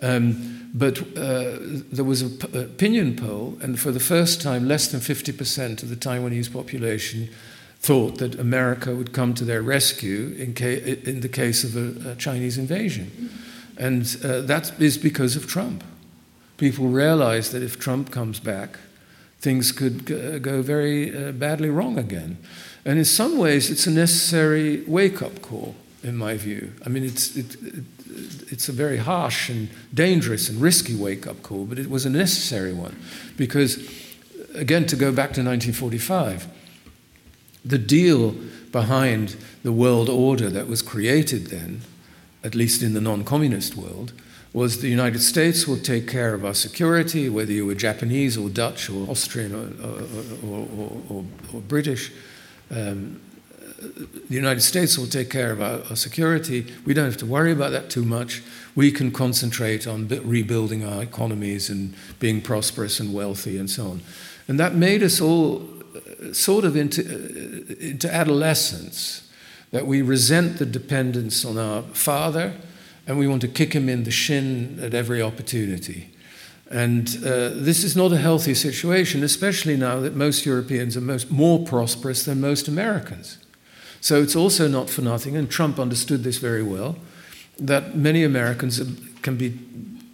Um, but uh, there was an p- opinion poll, and for the first time, less than 50% of the Taiwanese population thought that America would come to their rescue in, ca- in the case of a, a Chinese invasion. And uh, that is because of Trump. People realize that if Trump comes back, things could go very uh, badly wrong again. And in some ways, it's a necessary wake up call, in my view. I mean, it's, it, it, it's a very harsh and dangerous and risky wake up call, but it was a necessary one. Because, again, to go back to 1945, the deal behind the world order that was created then at least in the non communist world, was the United States will take care of our security, whether you were Japanese or Dutch or Austrian or, or, or, or British. Um, the United States will take care of our, our, security. We don't have to worry about that too much. We can concentrate on rebuilding our economies and being prosperous and wealthy and so on. And that made us all uh, sort of into, uh, into adolescence that we resent the dependence on our father and we want to kick him in the shin at every opportunity. And uh, this is not a healthy situation, especially now that most Europeans are most, more prosperous than most Americans. So it's also not for nothing, and Trump understood this very well, that many Americans can be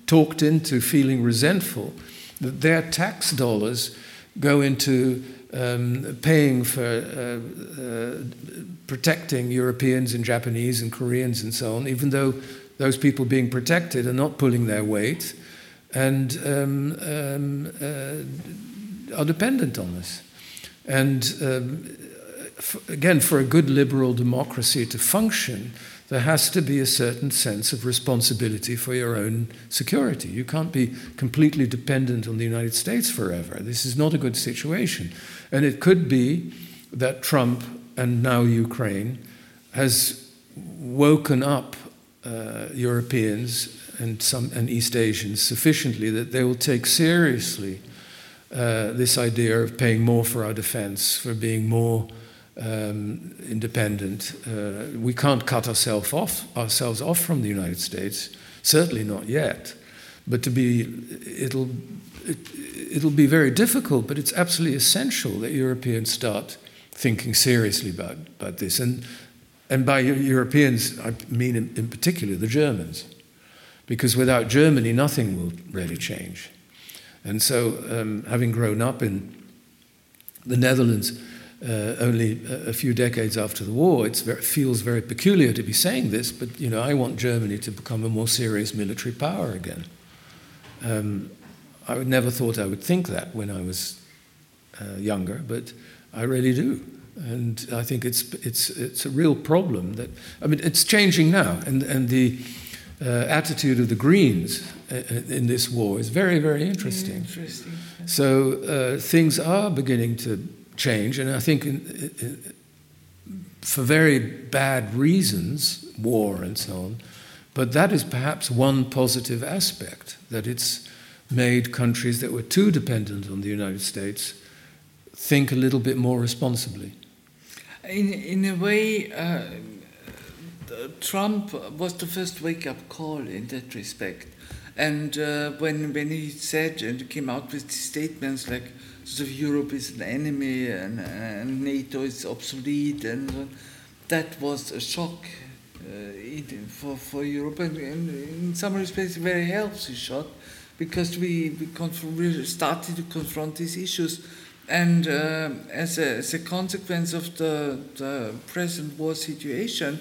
talked into feeling resentful that their tax dollars go into um, paying for uh, uh, protecting Europeans and Japanese and Koreans and so on, even though those people being protected are not pulling their weight and um, um, uh, are dependent on us. And um, again, for a good liberal democracy to function, there has to be a certain sense of responsibility for your own security. You can't be completely dependent on the United States forever. This is not a good situation. And it could be that Trump and now Ukraine has woken up uh, Europeans and some and East Asians sufficiently that they will take seriously uh, this idea of paying more for our defense, for being more um, independent. Uh, we can't cut ourselves off, ourselves off from the United States, certainly not yet. But to be, it'll, it, it'll be very difficult, but it's absolutely essential that Europeans start thinking seriously about, about this. And, and by Europeans, I mean in, in particular the Germans, because without Germany, nothing will really change. And so, um, having grown up in the Netherlands, uh, only a few decades after the war. It feels very peculiar to be saying this, but you know, I want Germany to become a more serious military power again. Um, I would never thought I would think that when I was uh, younger, but I really do. And I think it's, it's, it's a real problem that, I mean, it's changing now. And, and the, uh, attitude of the Greens uh, in this war is very, very interesting. Interesting. So uh, things are beginning to change, and I think in, in, for very bad reasons, war and so on. But that is perhaps one positive aspect that it's made countries that were too dependent on the United States think a little bit more responsibly. In, in a way, uh, Trump was the first wake up call in that respect. And uh, when, when he said and came out with statements like sort of Europe is an enemy and, and NATO is obsolete, and that was a shock uh, for, for Europe, and, and in some respects, a very healthy shock because we, we, we started to confront these issues. And uh, as, a, as a consequence of the, the present war situation,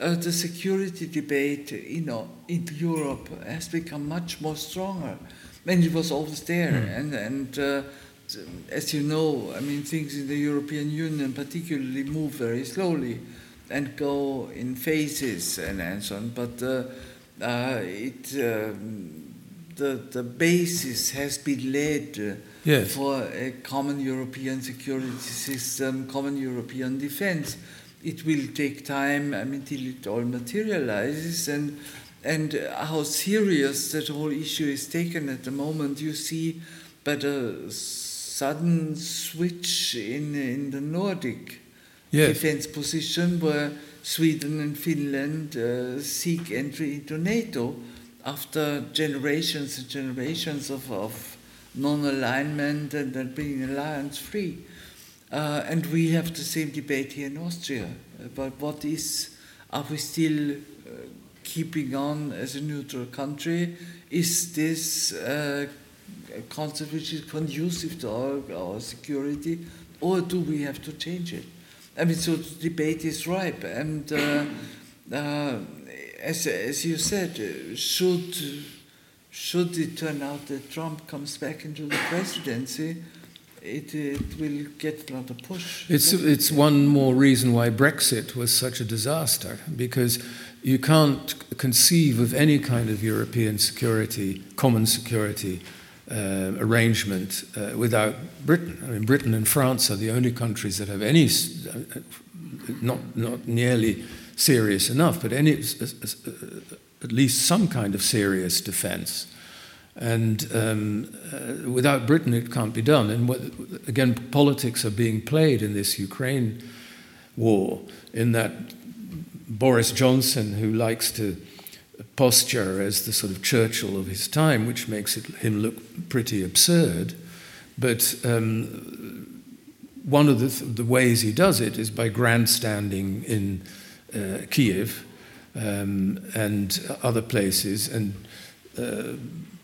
uh, the security debate you know, in Europe has become much more stronger. And it was always there. Mm. And, and uh, as you know, I mean, things in the European Union particularly move very slowly and go in phases and, and so on. But uh, uh it, um, the, the basis has been laid uh, yes. for a common European security system, common European defense it will take time I mean, until it all materializes and and how serious that whole issue is taken at the moment you see but a sudden switch in in the Nordic yes. defense position where Sweden and Finland uh, seek entry into NATO after generations and generations of, of non-alignment and, and being alliance free. Uh, and we have the same debate here in Austria about what is, are we still uh, keeping on as a neutral country? Is this uh, a concept which is conducive to our, our security, or do we have to change it? I mean, so the debate is ripe, and uh, uh, as, as you said, uh, should should it turn out that Trump comes back into the presidency, it, it will get a lot of push. It's, it's one more reason why Brexit was such a disaster, because you can't conceive of any kind of European security, common security uh, arrangement uh, without Britain. I mean, Britain and France are the only countries that have any, uh, not, not nearly serious enough, but any, at least some kind of serious defense. And um, uh, without Britain, it can't be done. And what, again, politics are being played in this Ukraine war, in that Boris Johnson, who likes to posture as the sort of Churchill of his time, which makes it, him look pretty absurd. But um, one of the, the, ways he does it is by grandstanding in uh, Kiev um, and other places and uh,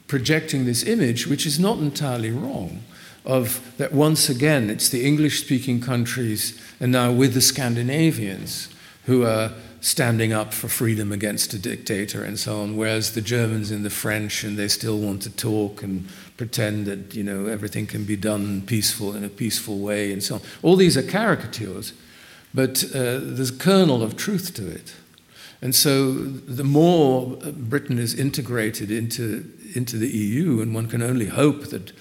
projecting this image, which is not entirely wrong, of that once again it's the English speaking countries and now with the Scandinavians who are standing up for freedom against a dictator and so on, whereas the Germans and the French and they still want to talk and pretend that you know everything can be done peaceful in a peaceful way and so on. All these are caricatures, but uh, there's a kernel of truth to it. And so the more Britain is integrated into into the EU, and one can only hope that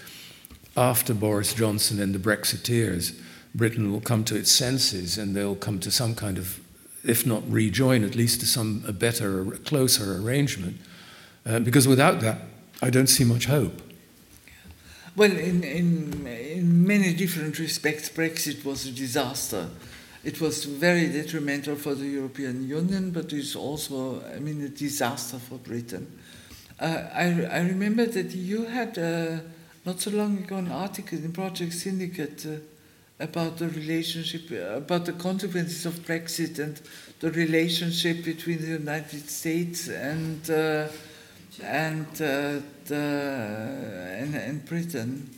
after Boris Johnson and the Brexiteers, Britain will come to its senses and they'll come to some kind of, if not rejoin, at least to some a better, closer arrangement. Uh, because without that, I don't see much hope. Well, in, in, in many different respects, Brexit was a disaster. It was very detrimental for the European Union, but it's also, I mean, a disaster for Britain. Uh, I, I remember that you had uh, not so long ago an article in Project Syndicate uh, about the relationship, about the consequences of Brexit and the relationship between the United States and uh, and uh, the and, and Britain.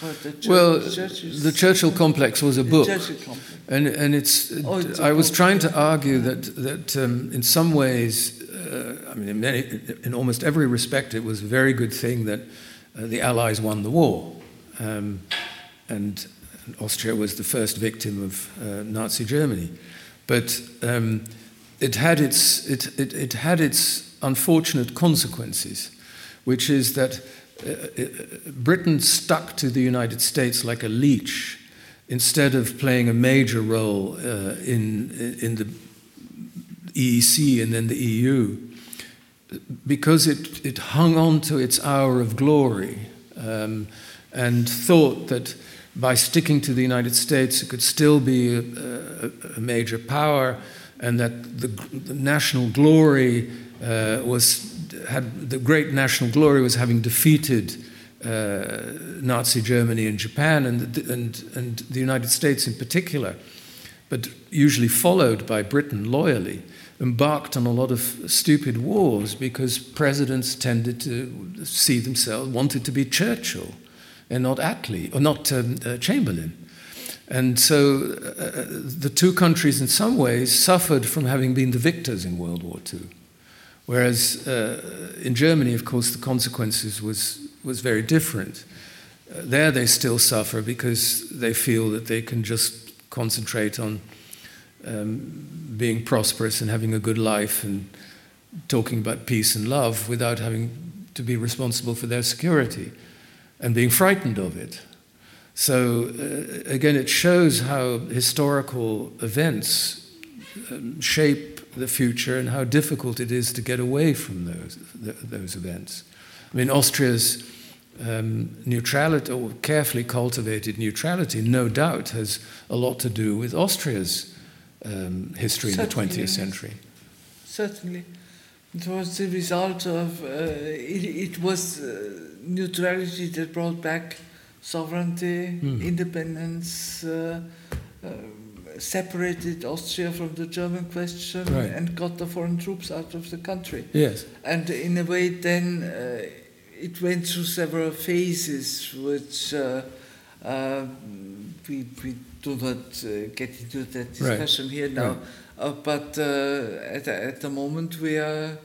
The well, the Churchill complex was a book, and and it's. Oh, it's I was trying to argue that that um, in some ways uh, I mean, in, many, in, almost every respect, it was a very good thing that uh, the Allies won the war. Um, and Austria was the first victim of uh, Nazi Germany. But um, it, had its, it, it, it, had its unfortunate consequences, which is that uh, uh, Britain stuck to the United States like a leech instead of playing a major role uh, in, in the EEC and then the EU, because it, it hung on to its hour of glory um, and thought that by sticking to the United States it could still be a, a, major power and that the, the national glory uh, was had the great national glory was having defeated uh, Nazi Germany and Japan and, and, and the United States in particular, but usually followed by Britain loyally, embarked on a lot of stupid wars because presidents tended to see themselves, wanted to be Churchill and not Attlee, or not um, uh, Chamberlain. And so uh, the two countries, in some ways, suffered from having been the victors in World War II. Whereas uh, in Germany, of course, the consequences was, was very different. Uh, there they still suffer because they feel that they can just concentrate on um, being prosperous and having a good life and talking about peace and love without having to be responsible for their security and being frightened of it. So, uh, again, it shows how historical events um, shape the future and how difficult it is to get away from those, those events. I mean, Austria's um, neutrality, or carefully cultivated neutrality, no doubt has a lot to do with Austria's um, history Certainly, in the 20th century. Certainly. It was the result of, uh, it, it, was uh, neutrality that brought back sovereignty, mm. independence. Uh, uh separated Austria from the German question right. and got the foreign troops out of the country. Yes. And in a way, then uh, it went through several phases, which uh, uh, we, we do not uh, get into that discussion right. here now. Right. Uh, but uh, at, at the moment, we are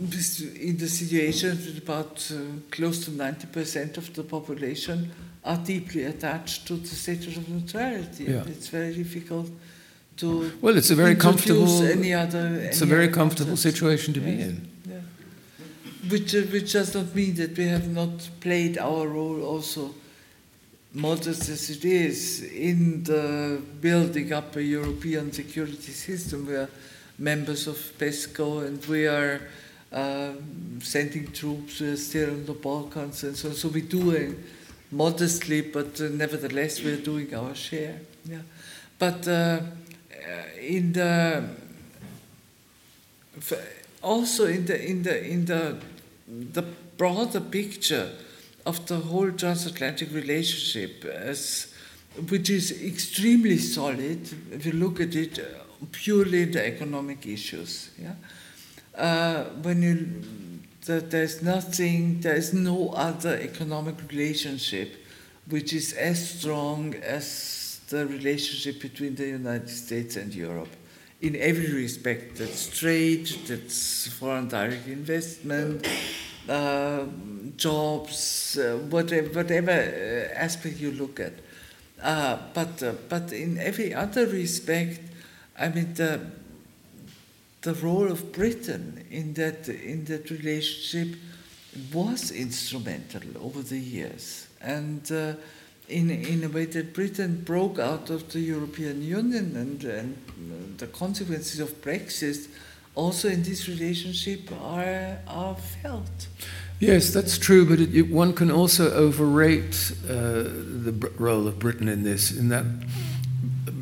in the situation that about close to 90% of the population are deeply attached to the status of neutrality. Yeah. it's very difficult to well, it's a very comfortable any other. It's any a very comfortable situation to yes. be in. Yeah. Which, uh, which does not mean that we have not played our role also, modest as it is, in the building up a European security system. We are members of PESCO and we are uh, sending troops. We are still in the Balkans and so. So we do. A, modestly, but uh, nevertheless we're doing our share. Yeah. But uh, uh in the also in the in the in the the broader picture of the whole transatlantic relationship as which is extremely solid if you look at it uh, purely the economic issues yeah uh, when you that there's nothing, there's no other economic relationship which is as strong as the relationship between the United States and Europe. In every respect, that's trade, that's foreign direct investment, uh, jobs, uh, whatever, whatever uh, aspect you look at. Uh, but, but in every other respect, I mean, the, the role of Britain in that, in that relationship was instrumental over the years. And uh, in, in a way that Britain broke out of the European Union and, and the consequences of Brexit also in this relationship are, are felt. Yes, that's true, but it, it, one can also overrate uh, the role of Britain in this, in that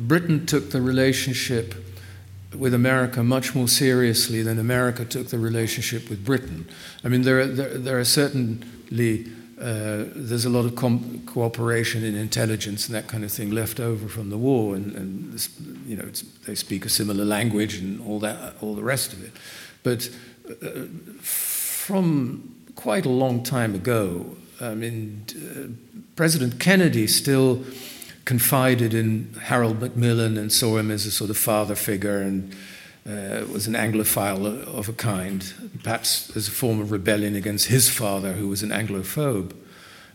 Britain took the relationship with America much more seriously than America took the relationship with Britain. I mean, there are, there, there are certainly uh, there's a lot of cooperation in intelligence and that kind of thing left over from the war, and, and this, you know they speak a similar language and all that, all the rest of it. But uh, from quite a long time ago, I mean, uh, President Kennedy still confided in Harold Macmillan and saw him as a sort of father figure and uh, was an Anglophile of a kind, perhaps as a form of rebellion against his father, who was an Anglophobe.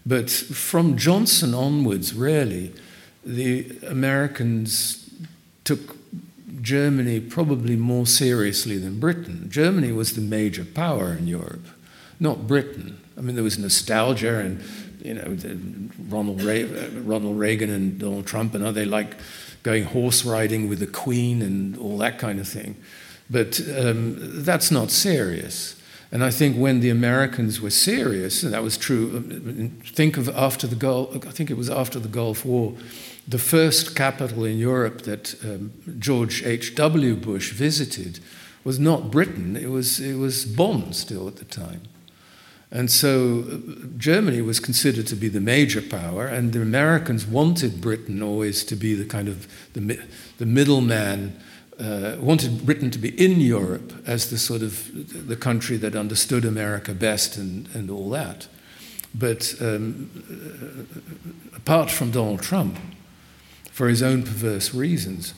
But from Johnson onwards, really, the Americans took Germany probably more seriously than Britain. Germany was the major power in Europe, not Britain. I mean, there was nostalgia and you know, Ronald, Reagan and Donald Trump and they like going horse riding with the Queen and all that kind of thing. But um, that's not serious. And I think when the Americans were serious, and that was true, um, think of after the Gulf, I think it was after the Gulf War, the first capital in Europe that um, George H.W. Bush visited was not Britain, it was, it was Bonn still at the time. And so uh, Germany was considered to be the major power, and the Americans wanted Britain always to be the kind of the, the middleman uh, wanted Britain to be in Europe as the sort of the country that understood America best and, and all that. But um, uh, apart from Donald Trump, for his own perverse reasons,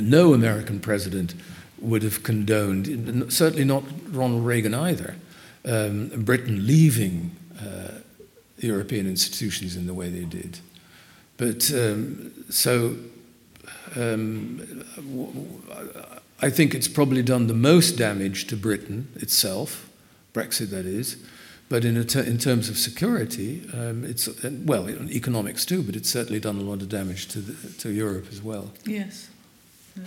no American president would have condoned, certainly not Ronald Reagan either, um, Britain leaving uh, European institutions in the way they did. But um, so um, I think it's probably done the most damage to Britain itself, Brexit that is, but in, ter- in terms of security, um, it's, well, economics too, but it's certainly done a lot of damage to, the, to Europe as well. Yes. yes.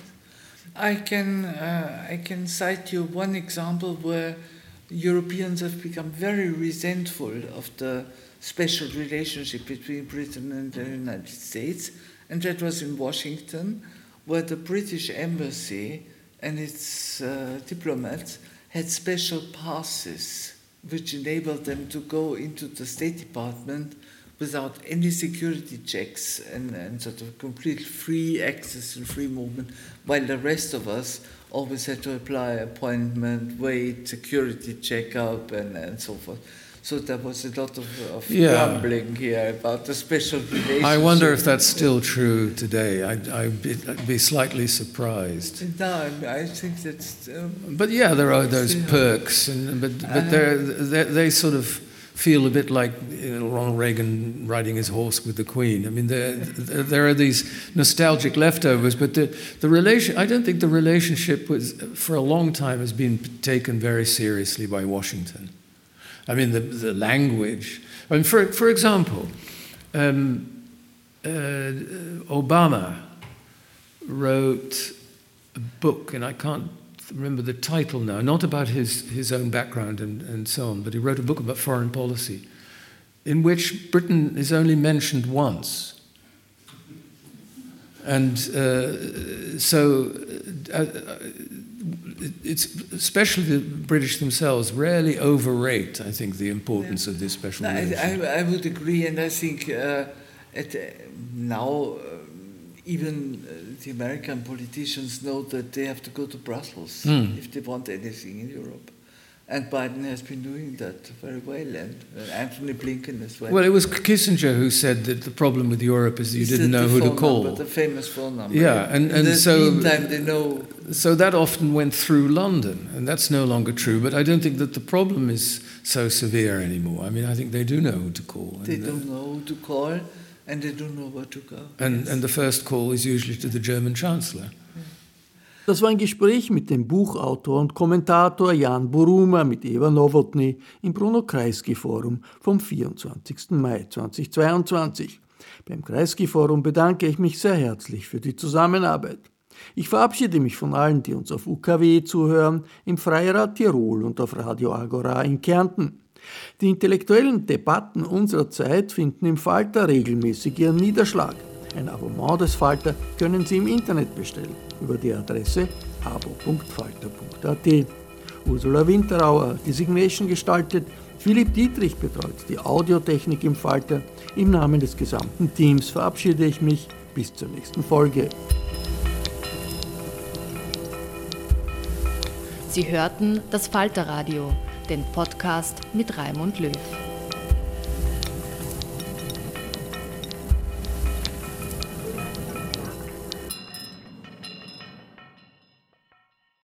I, can, uh, I can cite you one example where Europeans have become very resentful of the special relationship between Britain and the United States and that was in Washington, where the British embassy and its uh, diplomats had special passes which enabled them to go into the State Department without any security checks and, and sort of complete free access and free movement, while the rest of us always had to apply appointment, wait, security checkup, and, and so forth. So there was a lot of, of yeah. grumbling here about the special relationship. I wonder if that's still true today. I'd, I'd, be, I'd be, slightly surprised. No, I think that's. Um, but yeah, there are those perks, and but but uh, they're, they're, they sort of feel a bit like you know, Ronald Reagan riding his horse with the Queen. I mean, there, there are these nostalgic leftovers, but the, the relation, I don't think the relationship was, for a long time has been taken very seriously by Washington. I mean, the, the language. I mean, for, for example, um, uh, Obama wrote a book, and I can't remember the title now, not about his, his own background and, and so on, but he wrote a book about foreign policy in which Britain is only mentioned once. And uh, so uh, it's especially the British themselves rarely overrate, I think, the importance yeah. of this special. I, I, I, would agree, and I think uh, at, uh, now uh, even uh, the American politicians know that they have to go to Brussels mm. if they want anything in Europe. And Biden has been doing that very well, and Antony Blinken as well. Well, it was Kissinger who said that the problem with Europe is you didn't know who to call. Number, the famous phone number. Yeah, and, and In so meantime, they know. So that often went through London, and that's no longer true. But I don't think that the problem is so severe anymore. I mean, I think they do know who to call. They don't know who to call, and they don't know where to go. And, yes. and the first call is usually to the German Chancellor. Das war ein Gespräch mit dem Buchautor und Kommentator Jan Buruma mit Eva Nowotny im Bruno Kreisky Forum vom 24. Mai 2022. Beim Kreisky Forum bedanke ich mich sehr herzlich für die Zusammenarbeit. Ich verabschiede mich von allen, die uns auf UKW zuhören, im Freirad Tirol und auf Radio Agora in Kärnten. Die intellektuellen Debatten unserer Zeit finden im Falter regelmäßig ihren Niederschlag. Ein Abonnement des Falter können Sie im Internet bestellen über die Adresse abo.falter.at. Ursula Winterauer hat die Signation gestaltet, Philipp Dietrich betreut die Audiotechnik im Falter. Im Namen des gesamten Teams verabschiede ich mich bis zur nächsten Folge. Sie hörten das Falterradio, den Podcast mit Raimund Löw.